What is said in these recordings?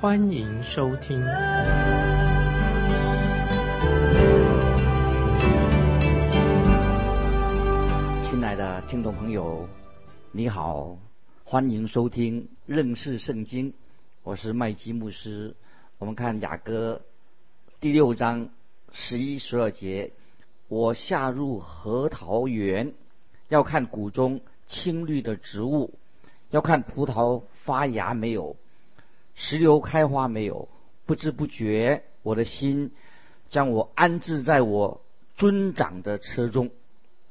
欢迎收听。亲爱的听众朋友，你好，欢迎收听认识圣经，我是麦基牧师。我们看雅歌第六章十一、十二节。我下入核桃园，要看谷中青绿的植物，要看葡萄发芽没有，石榴开花没有。不知不觉，我的心将我安置在我尊长的车中。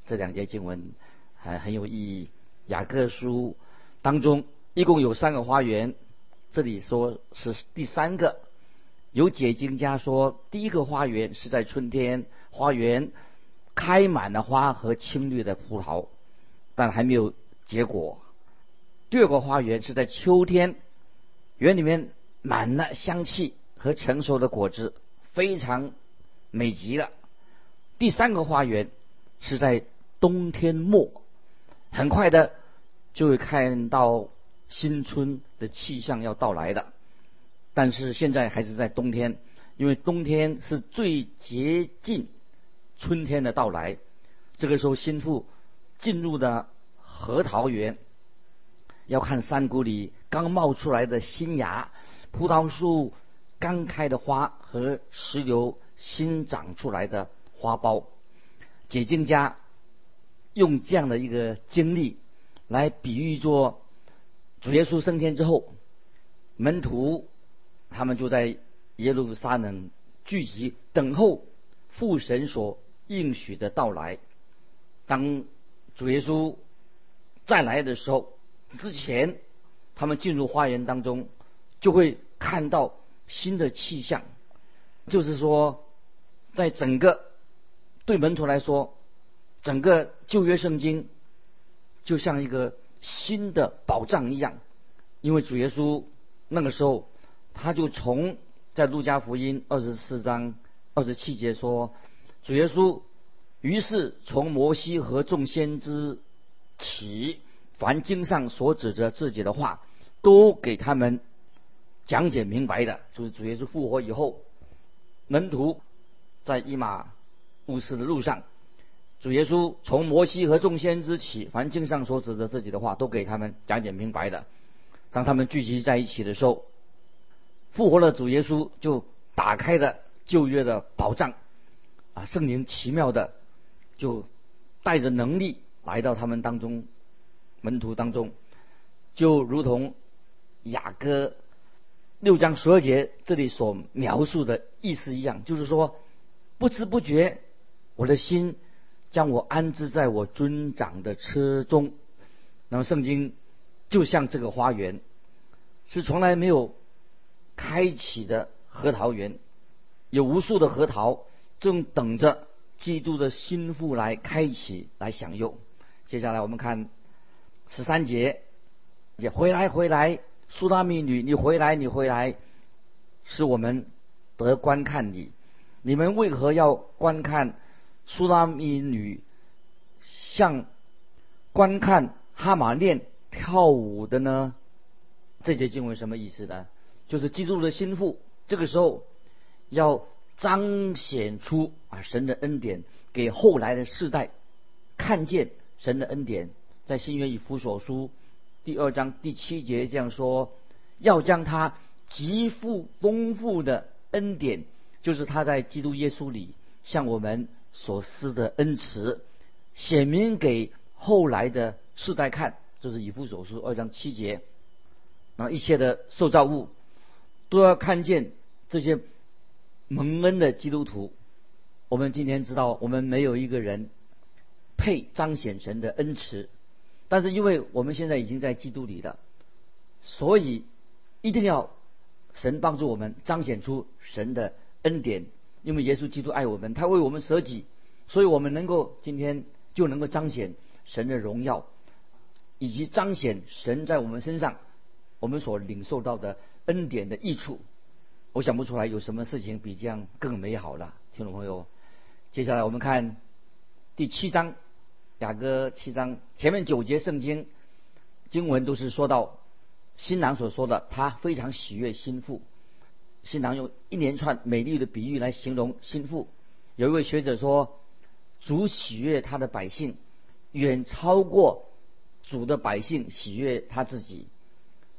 这两节经文还很有意义。雅各书当中一共有三个花园，这里说是第三个。有解经家说，第一个花园是在春天，花园。开满了花和青绿的葡萄，但还没有结果。第二个花园是在秋天，园里面满了香气和成熟的果子，非常美极了。第三个花园是在冬天末，很快的就会看到新春的气象要到来的。但是现在还是在冬天，因为冬天是最接近。春天的到来，这个时候新妇进入的核桃园，要看山谷里刚冒出来的新芽，葡萄树刚开的花和石榴新长出来的花苞。解经家用这样的一个经历来比喻作主耶稣升天之后，门徒他们就在耶路撒冷聚集等候父神所。应许的到来，当主耶稣再来的时候，之前他们进入花园当中，就会看到新的气象。就是说，在整个对门徒来说，整个旧约圣经就像一个新的宝藏一样，因为主耶稣那个时候，他就从在路加福音二十四章二十七节说。主耶稣于是从摩西和众先知起，凡经上所指着自己的话，都给他们讲解明白的。就是主耶稣复活以后，门徒在伊马乌斯的路上，主耶稣从摩西和众先知起，凡经上所指的自己的话，都给他们讲解明白的。当他们聚集在一起的时候，复活了主耶稣就打开了旧约的宝藏。啊，圣灵奇妙的就带着能力来到他们当中，门徒当中，就如同雅歌六章十二节这里所描述的意思一样，就是说不知不觉，我的心将我安置在我尊长的车中。那么圣经就像这个花园，是从来没有开启的核桃园，有无数的核桃。正等着基督的心腹来开启来享用。接下来我们看十三节，也回来回来，苏拉米女，你回来你回来，是我们得观看你。你们为何要观看苏拉米女像观看哈马练跳舞的呢？这节经文什么意思呢？就是基督的心腹这个时候要。彰显出啊神的恩典给后来的世代看见神的恩典，在新约以弗所书第二章第七节这样说：要将他极富丰富的恩典，就是他在基督耶稣里向我们所施的恩慈，显明给后来的世代看。这是以弗所书二章七节。那一切的受造物都要看见这些。蒙恩的基督徒，我们今天知道，我们没有一个人配彰显神的恩慈，但是因为我们现在已经在基督里了，所以一定要神帮助我们彰显出神的恩典，因为耶稣基督爱我们，他为我们舍己，所以我们能够今天就能够彰显神的荣耀，以及彰显神在我们身上我们所领受到的恩典的益处。我想不出来有什么事情比这样更美好了，听众朋友。接下来我们看第七章，雅歌七章前面九节圣经经文都是说到新郎所说的，他非常喜悦心腹。新郎用一连串美丽的比喻来形容心腹。有一位学者说，主喜悦他的百姓，远超过主的百姓喜悦他自己。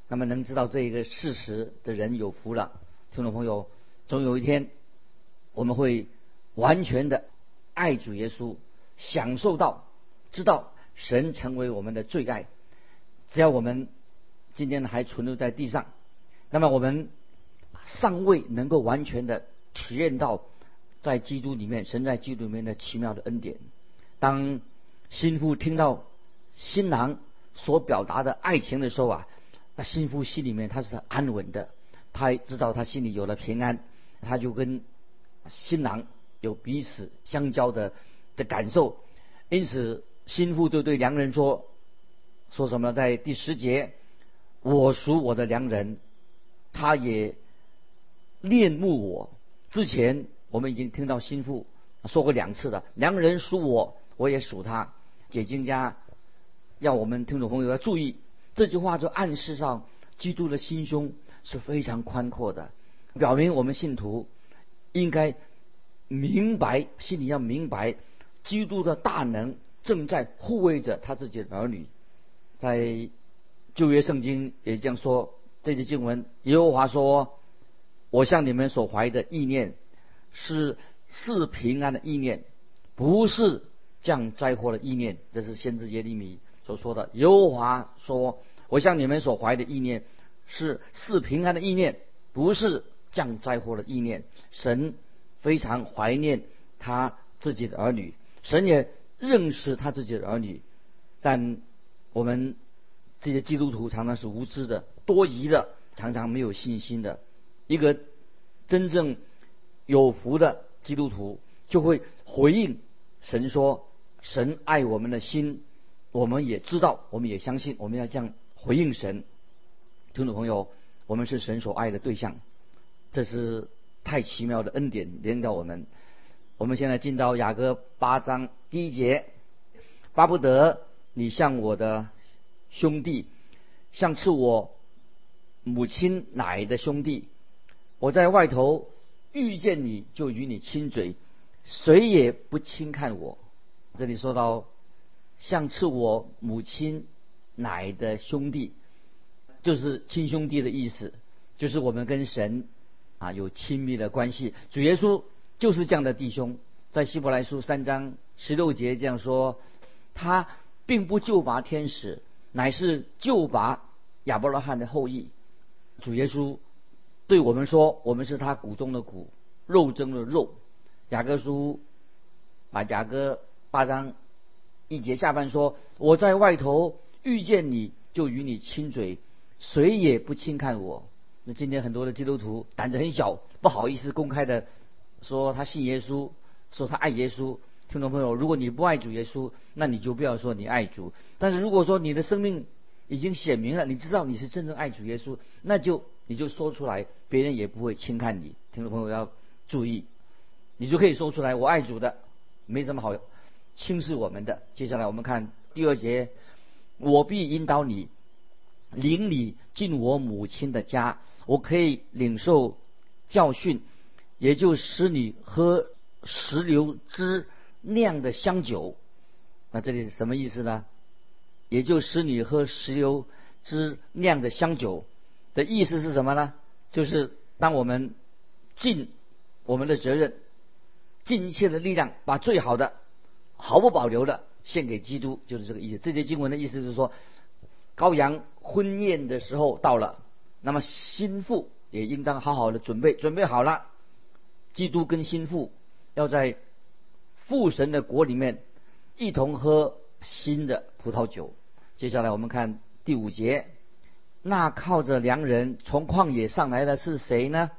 那么能知道这一个事实的人有福了。听众朋友，总有一天我们会。完全的爱主耶稣，享受到知道神成为我们的最爱。只要我们今天还存留在地上，那么我们尚未能够完全的体验到在基督里面神在基督里面的奇妙的恩典。当心腹听到新郎所表达的爱情的时候啊，那心腹心里面他是安稳的，他知道他心里有了平安，他就跟新郎。有彼此相交的的感受，因此心腹就对良人说：“说什么？在第十节，我属我的良人，他也恋慕我。之前我们已经听到心腹说过两次了，良人属我，我也属他。解经家要我们听众朋友要注意，这句话就暗示上，基督的心胸是非常宽阔的，表明我们信徒应该。”明白，心里要明白，基督的大能正在护卫着他自己的儿女。在旧约圣经也这样说，这节经文，耶和华说：“我向你们所怀的意念，是是平安的意念，不是降灾祸的意念。”这是先知耶利米所说的。耶和华说：“我向你们所怀的意念，是是平安的意念，不是降灾祸的意念。”神。非常怀念他自己的儿女，神也认识他自己的儿女，但我们这些基督徒常常是无知的、多疑的，常常没有信心的。一个真正有福的基督徒就会回应神说：“神爱我们的心，我们也知道，我们也相信，我们要这样回应神。”听众朋友，我们是神所爱的对象，这是。太奇妙的恩典连到我们。我们现在进到雅歌八章第一节，巴不得你像我的兄弟，像吃我母亲奶的兄弟。我在外头遇见你就与你亲嘴，谁也不轻看我。这里说到像吃我母亲奶的兄弟，就是亲兄弟的意思，就是我们跟神。啊，有亲密的关系。主耶稣就是这样的弟兄，在希伯来书三章十六节这样说：他并不救拔天使，乃是救拔亚伯拉罕的后裔。主耶稣对我们说：我们是他骨中的骨，肉中的肉。雅各书马，雅各八章一节下半说：我在外头遇见你就与你亲嘴，谁也不轻看我。那今天很多的基督徒胆子很小，不好意思公开的说他信耶稣，说他爱耶稣。听众朋友，如果你不爱主耶稣，那你就不要说你爱主。但是如果说你的生命已经显明了，你知道你是真正爱主耶稣，那就你就说出来，别人也不会轻看你。听众朋友要注意，你就可以说出来，我爱主的，没什么好轻视我们的。接下来我们看第二节，我必引导你。领你进我母亲的家，我可以领受教训，也就使你喝石榴汁酿的香酒。那这里是什么意思呢？也就使你喝石榴汁酿的香酒的意思是什么呢？就是当我们尽我们的责任，尽一切的力量，把最好的毫不保留的献给基督，就是这个意思。这节经文的意思是说。羔羊婚宴的时候到了，那么心腹也应当好好的准备，准备好了。基督跟心腹要在父神的国里面一同喝新的葡萄酒。接下来我们看第五节，那靠着良人从旷野上来的是谁呢？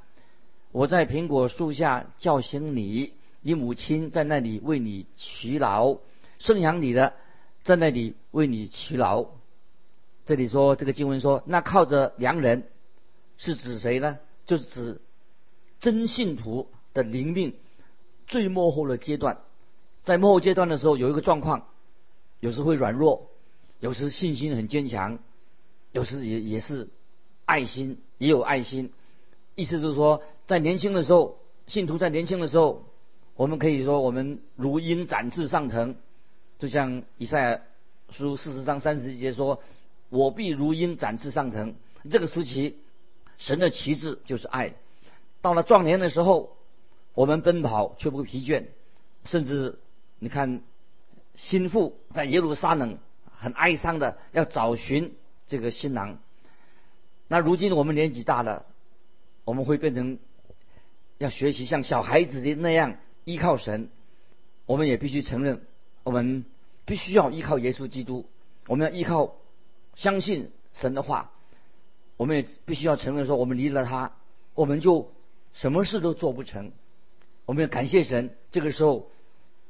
我在苹果树下叫醒你，你母亲在那里为你祈劳，生养你的在那里为你祈劳。这里说这个经文说，那靠着良人是指谁呢？就是指真信徒的灵命最幕后的阶段。在幕后阶段的时候，有一个状况，有时会软弱，有时信心很坚强。有时也也是爱心，也有爱心。意思就是说，在年轻的时候，信徒在年轻的时候，我们可以说我们如鹰展翅上腾，就像以赛亚书四十章三十节说：“我必如鹰展翅上腾。”这个时期，神的旗帜就是爱。到了壮年的时候，我们奔跑却不疲倦，甚至你看，心腹在耶路撒冷很哀伤的要找寻。这个新郎，那如今我们年纪大了，我们会变成要学习像小孩子的那样依靠神。我们也必须承认，我们必须要依靠耶稣基督。我们要依靠相信神的话。我们也必须要承认说，我们离了他，我们就什么事都做不成。我们要感谢神，这个时候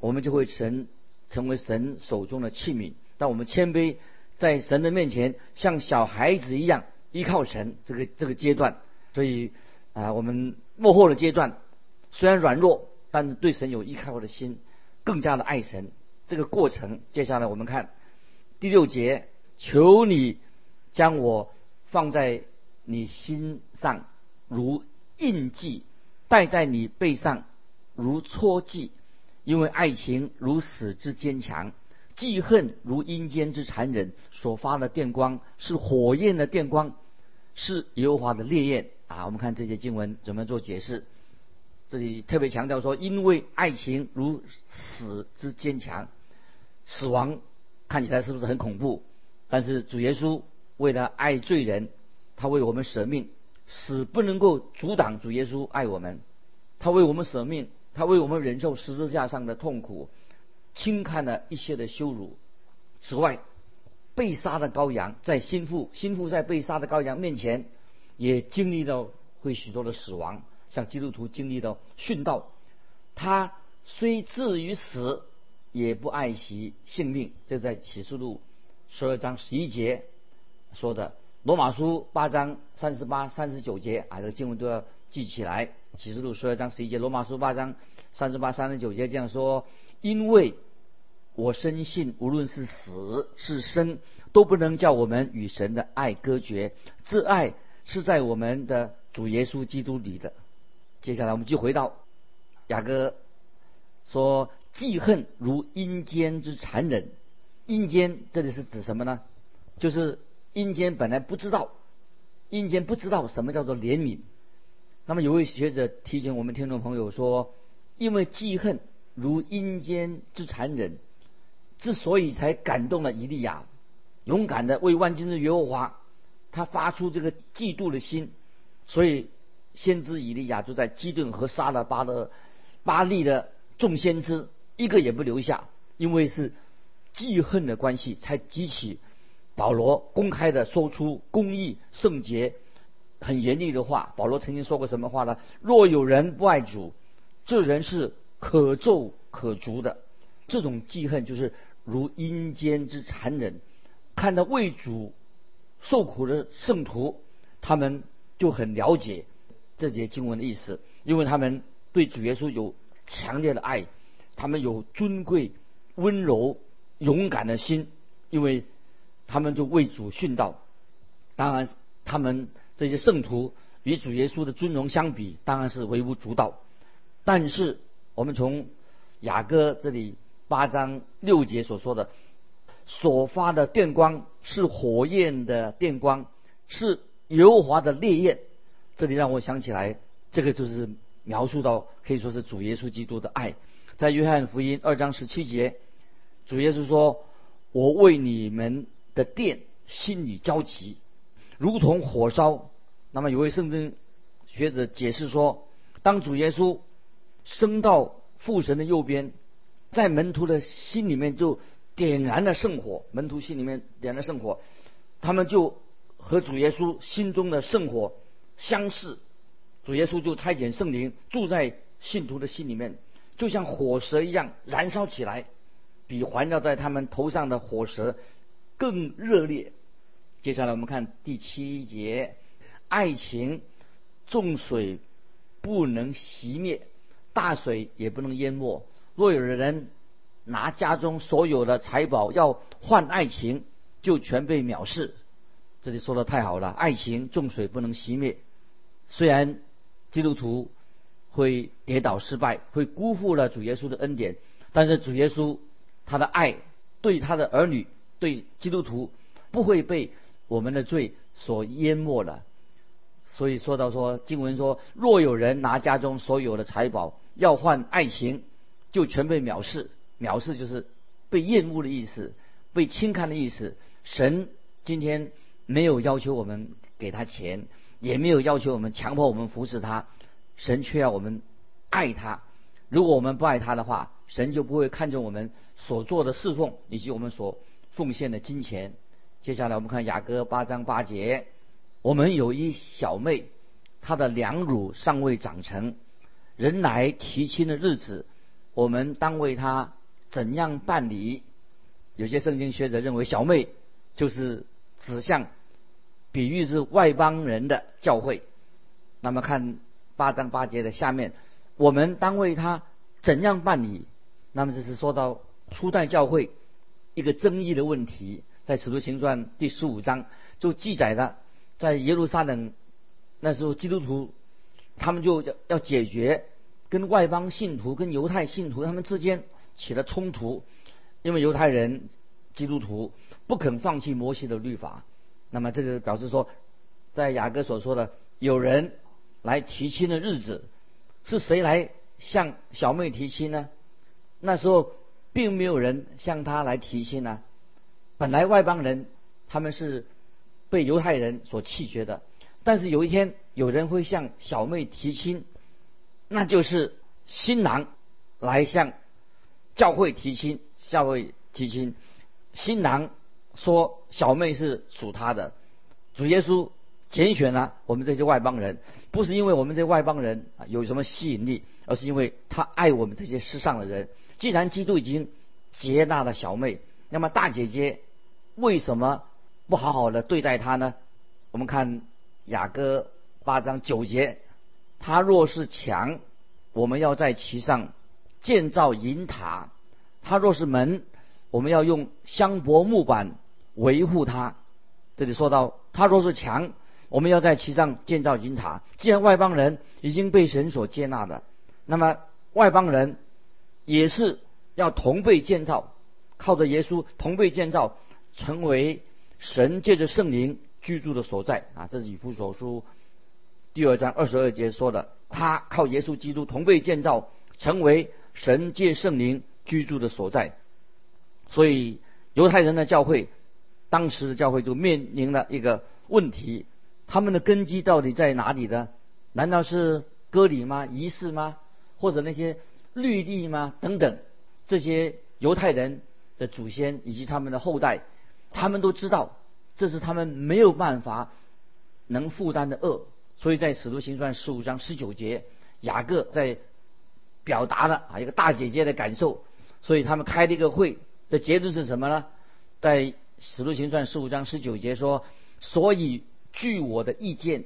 我们就会成成为神手中的器皿。当我们谦卑。在神的面前，像小孩子一样依靠神，这个这个阶段，所以啊，我们幕后的阶段虽然软弱，但是对神有依靠的心，更加的爱神。这个过程，接下来我们看第六节，求你将我放在你心上如印记，戴在你背上如戳记，因为爱情如死之坚强。记恨如阴间之残忍，所发的电光是火焰的电光，是耶和华的烈焰啊！我们看这些经文怎么做解释？这里特别强调说，因为爱情如死之坚强，死亡看起来是不是很恐怖？但是主耶稣为了爱罪人，他为我们舍命，死不能够阻挡主耶稣爱我们，他为我们舍命，他为我们忍受十字架上的痛苦。轻看了一些的羞辱。此外，被杀的羔羊在心腹，心腹在被杀的羔羊面前，也经历到会许多的死亡，像基督徒经历到殉道。他虽至于死，也不爱惜性命。这在启示录十二章十一节说的。罗马书八章三十八、三十九节啊，这个经文都要记起来。启示录十二章十一节，罗马书八章三十八、三十九节这样说。因为我深信，无论是死是生，都不能叫我们与神的爱隔绝。这爱是在我们的主耶稣基督里的。接下来，我们就回到雅各说：“记恨如阴间之残忍。”阴间这里是指什么呢？就是阴间本来不知道，阴间不知道什么叫做怜悯。那么有位学者提醒我们听众朋友说：“因为记恨。”如阴间之残忍，之所以才感动了以利亚，勇敢的为万军之耶和华，他发出这个嫉妒的心，所以先知以利亚就在基顿和杀了巴勒巴利的众先知，一个也不留下，因为是记恨的关系，才激起保罗公开的说出公义圣洁很严厉的话。保罗曾经说过什么话呢？若有人不爱主，这人是。可咒可诛的这种记恨，就是如阴间之残忍。看到为主受苦的圣徒，他们就很了解这节经文的意思，因为他们对主耶稣有强烈的爱，他们有尊贵、温柔、勇敢的心，因为他们就为主殉道。当然，他们这些圣徒与主耶稣的尊荣相比，当然是微不足道，但是。我们从雅歌这里八章六节所说的所发的电光是火焰的电光，是油滑的烈焰。这里让我想起来，这个就是描述到可以说是主耶稣基督的爱。在约翰福音二章十七节，主耶稣说：“我为你们的殿心里焦急，如同火烧。”那么有位圣经学者解释说，当主耶稣。升到父神的右边，在门徒的心里面就点燃了圣火。门徒心里面点燃圣火，他们就和主耶稣心中的圣火相似，主耶稣就差遣圣灵住在信徒的心里面，就像火蛇一样燃烧起来，比环绕在他们头上的火蛇更热烈。接下来我们看第七节，爱情重水不能熄灭，大水也不能淹没。若有的人拿家中所有的财宝要换爱情，就全被藐视。这里说的太好了，爱情重水不能熄灭。虽然基督徒会跌倒失败，会辜负了主耶稣的恩典，但是主耶稣他的爱对他的儿女，对基督徒不会被我们的罪所淹没了。所以说到说经文说，若有人拿家中所有的财宝要换爱情，就全被藐视。藐视就是被厌恶的意思，被轻看的意思。神今天没有要求我们给他钱，也没有要求我们强迫我们服侍他，神却要我们爱他。如果我们不爱他的话，神就不会看重我们所做的侍奉以及我们所奉献的金钱。接下来我们看雅歌八章八节，我们有一小妹，她的两乳尚未长成，人来提亲的日子，我们当为她。怎样办理？有些圣经学者认为，小妹就是指向比喻是外邦人的教会。那么看八章八节的下面，我们当为他怎样办理？那么这是说到初代教会一个争议的问题，在使徒行传第十五章就记载了，在耶路撒冷那时候基督徒他们就要要解决跟外邦信徒跟犹太信徒他们之间。起了冲突，因为犹太人、基督徒不肯放弃摩西的律法，那么这个表示说，在雅各所说的有人来提亲的日子，是谁来向小妹提亲呢？那时候并没有人向他来提亲呢。本来外邦人他们是被犹太人所弃绝的，但是有一天有人会向小妹提亲，那就是新郎来向。教会提亲，教会提亲，新郎说小妹是属他的。主耶稣拣选了我们这些外邦人，不是因为我们这些外邦人啊有什么吸引力，而是因为他爱我们这些世上的人。既然基督已经接纳了小妹，那么大姐姐为什么不好好的对待他呢？我们看雅歌八章九节，他若是墙，我们要在其上。建造银塔，他若是门，我们要用香柏木板维护它。这里说到，他若是墙，我们要在其上建造银塔。既然外邦人已经被神所接纳的，那么外邦人也是要同被建造，靠着耶稣同被建造，成为神借着圣灵居住的所在啊！这是以弗所书第二章二十二节说的，他靠耶稣基督同被建造，成为。神借圣灵居住的所在，所以犹太人的教会，当时的教会就面临了一个问题：他们的根基到底在哪里呢？难道是割礼吗？仪式吗？或者那些律例吗？等等，这些犹太人的祖先以及他们的后代，他们都知道这是他们没有办法能负担的恶。所以在使徒行传十五章十九节，雅各在。表达了啊一个大姐姐的感受，所以他们开了一个会的结论是什么呢？在使徒行传十五章十九节说，所以据我的意见，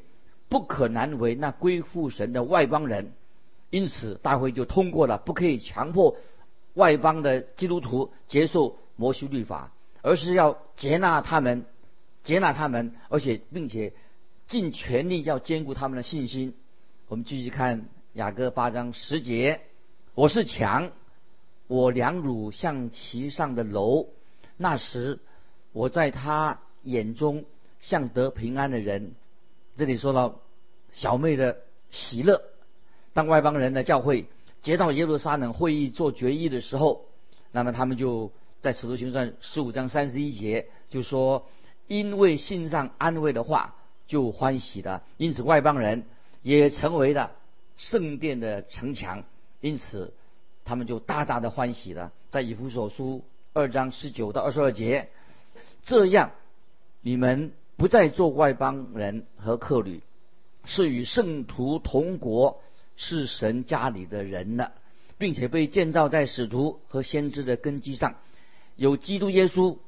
不可难为那归附神的外邦人，因此大会就通过了，不可以强迫外邦的基督徒接受摩西律法，而是要接纳他们，接纳他们，而且并且尽全力要兼顾他们的信心。我们继续看。雅各八章十节，我是强，我两乳像其上的楼。那时，我在他眼中像得平安的人。这里说到小妹的喜乐。当外邦人的教会接到耶路撒冷会议做决议的时候，那么他们就在使徒行传十五章三十一节就说：因为信上安慰的话，就欢喜的。因此外邦人也成为了。圣殿的城墙，因此他们就大大的欢喜了。在以弗所书二章十九到二十二节，这样你们不再做外邦人和客旅，是与圣徒同国，是神家里的人了，并且被建造在使徒和先知的根基上，有基督耶稣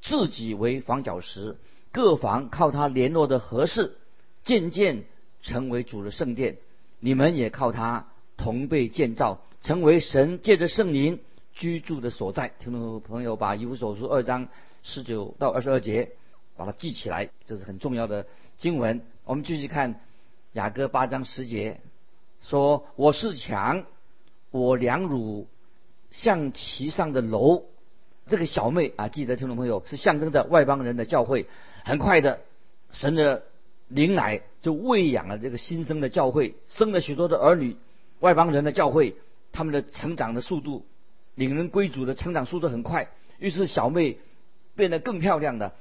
自己为房角石，各房靠他联络的合适，渐渐成为主的圣殿。你们也靠他同被建造，成为神借着圣灵居住的所在。听众朋友，把以弗所书二章十九到二十二节把它记起来，这是很重要的经文。我们继续看雅各八章十节，说：“我是墙，我两乳像其上的楼。”这个小妹啊，记得听众朋友是象征着外邦人的教会。很快的，神的灵来就喂养了这个新生的教会，生了许多的儿女。外邦人的教会，他们的成长的速度，领人归主的成长速度很快。于是小妹变得更漂亮的，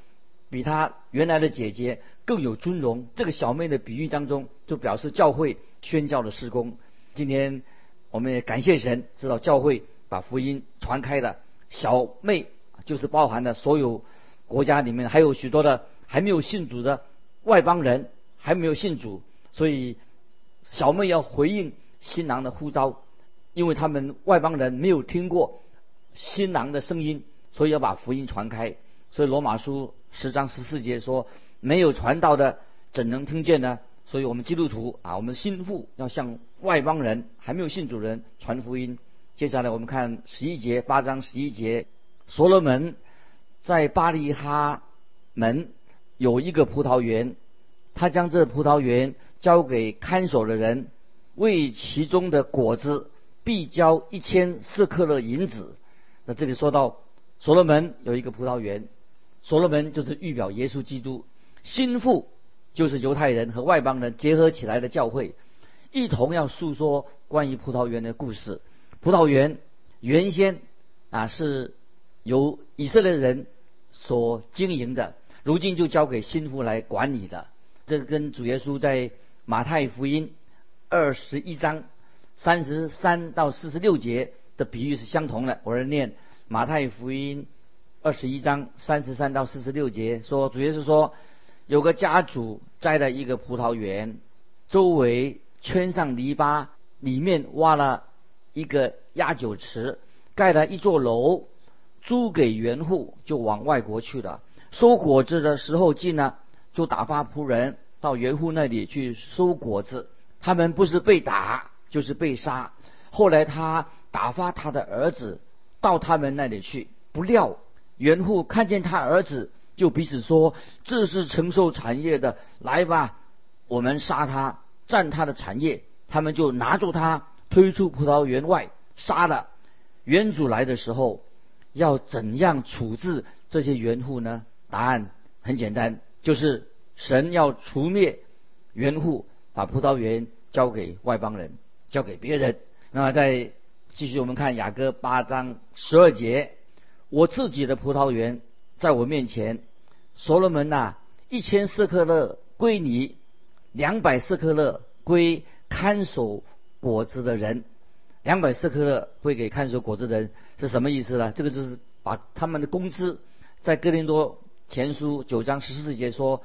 比她原来的姐姐更有尊荣。这个小妹的比喻当中，就表示教会宣教的施工。今天我们也感谢神，知道教会把福音传开了。小妹就是包含了所有国家里面还有许多的还没有信主的外邦人还没有信主，所以小妹要回应新郎的呼召，因为他们外邦人没有听过新郎的声音，所以要把福音传开。所以罗马书十章十四节说：“没有传道的怎能听见呢？”所以我们基督徒啊，我们心腹要向外邦人还没有信主人传福音。接下来我们看十一节八章十一节，所罗门在巴利哈门有一个葡萄园，他将这葡萄园交给看守的人，为其中的果子必交一千四克勒银子。那这里说到所罗门有一个葡萄园，所罗门就是预表耶稣基督，心腹就是犹太人和外邦人结合起来的教会，一同要诉说关于葡萄园的故事。葡萄园原先啊是由以色列人所经营的，如今就交给新妇来管理的。这跟主耶稣在马太福音二十一章三十三到四十六节的比喻是相同的。我来念马太福音二十一章三十三到四十六节，说主耶稣说，有个家主栽了一个葡萄园，周围圈上篱笆，里面挖了。一个压酒池，盖了一座楼，租给园户，就往外国去了。收果子的时候近呢，就打发仆人到园户那里去收果子。他们不是被打，就是被杀。后来他打发他的儿子到他们那里去，不料园户看见他儿子，就彼此说：“这是承受产业的，来吧，我们杀他，占他的产业。”他们就拿住他。推出葡萄园外，杀了园主来的时候，要怎样处置这些园户呢？答案很简单，就是神要除灭园户，把葡萄园交给外邦人，交给别人。那再继续，我们看雅歌八章十二节：我自己的葡萄园在我面前，所罗门呐，一千四克勒归你，两百四克勒归看守。果子的人，两百四克勒会给看守果子的人是什么意思呢？这个就是把他们的工资，在哥林多前书九章十四节说，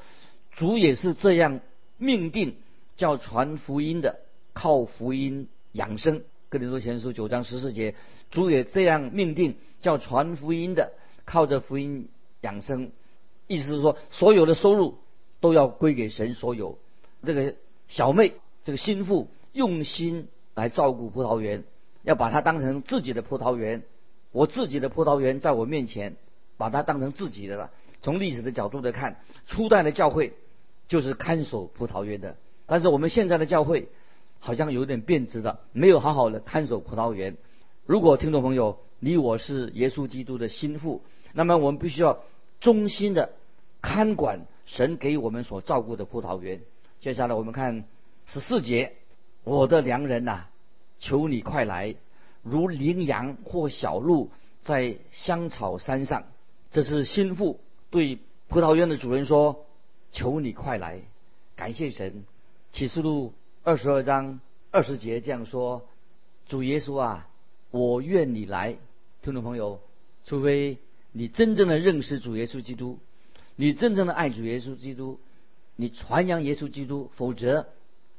主也是这样命定，叫传福音的靠福音养生。哥林多前书九章十四节，主也这样命定，叫传福音的靠着福音养生。意思是说，所有的收入都要归给神所有。这个小妹，这个心腹。用心来照顾葡萄园，要把它当成自己的葡萄园。我自己的葡萄园在我面前，把它当成自己的了。从历史的角度来看，初代的教会就是看守葡萄园的。但是我们现在的教会好像有点变质了，没有好好的看守葡萄园。如果听众朋友你我是耶稣基督的心腹，那么我们必须要忠心的看管神给我们所照顾的葡萄园。接下来我们看十四节。我的良人呐，求你快来，如羚羊或小鹿在香草山上。这是心腹对葡萄园的主人说：“求你快来，感谢神。”启示录二十二章二十节这样说：“主耶稣啊，我愿你来。”听众朋友，除非你真正的认识主耶稣基督，你真正的爱主耶稣基督，你传扬耶稣基督，否则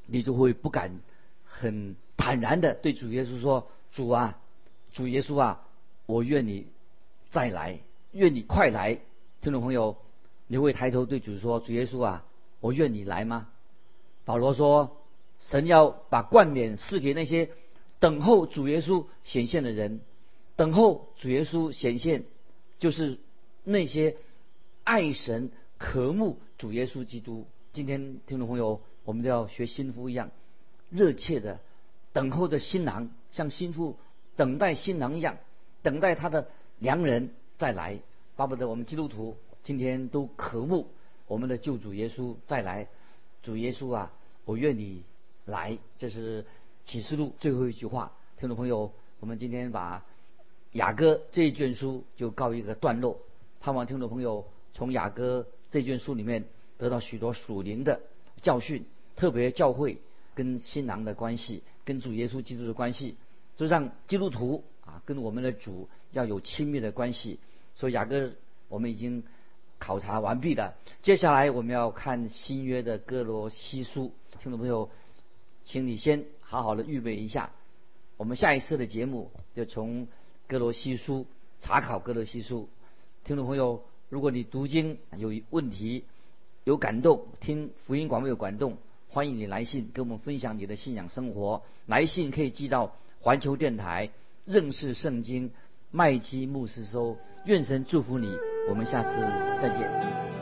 你就会不敢很坦然的对主耶稣说：“主啊，主耶稣啊，我愿你再来，愿你快来。”听众朋友，你会抬头对主说：“主耶稣啊，我愿你来吗？”保罗说：“神要把冠冕赐给那些等候主耶稣显现的人，等候主耶稣显现，就是那些。”爱神、渴慕主耶稣基督。今天听众朋友，我们都要学新妇一样，热切的等候着新郎，像新妇等待新郎一样，等待他的良人再来。巴不得我们基督徒今天都渴慕我们的救主耶稣再来。主耶稣啊，我愿你来。这是启示录最后一句话。听众朋友，我们今天把雅歌这一卷书就告一个段落。盼望听众朋友。从雅歌这卷书里面得到许多属灵的教训，特别教会跟新郎的关系，跟主耶稣基督的关系，就让基督徒啊跟我们的主要有亲密的关系。所以雅各我们已经考察完毕了，接下来我们要看新约的哥罗西书。听众朋友，请你先好好的预备一下，我们下一次的节目就从哥罗西书查考哥罗西书。听众朋友。如果你读经有问题、有感动，听福音广播有感动，欢迎你来信跟我们分享你的信仰生活。来信可以寄到环球电台认识圣经麦基牧师收。愿神祝福你，我们下次再见。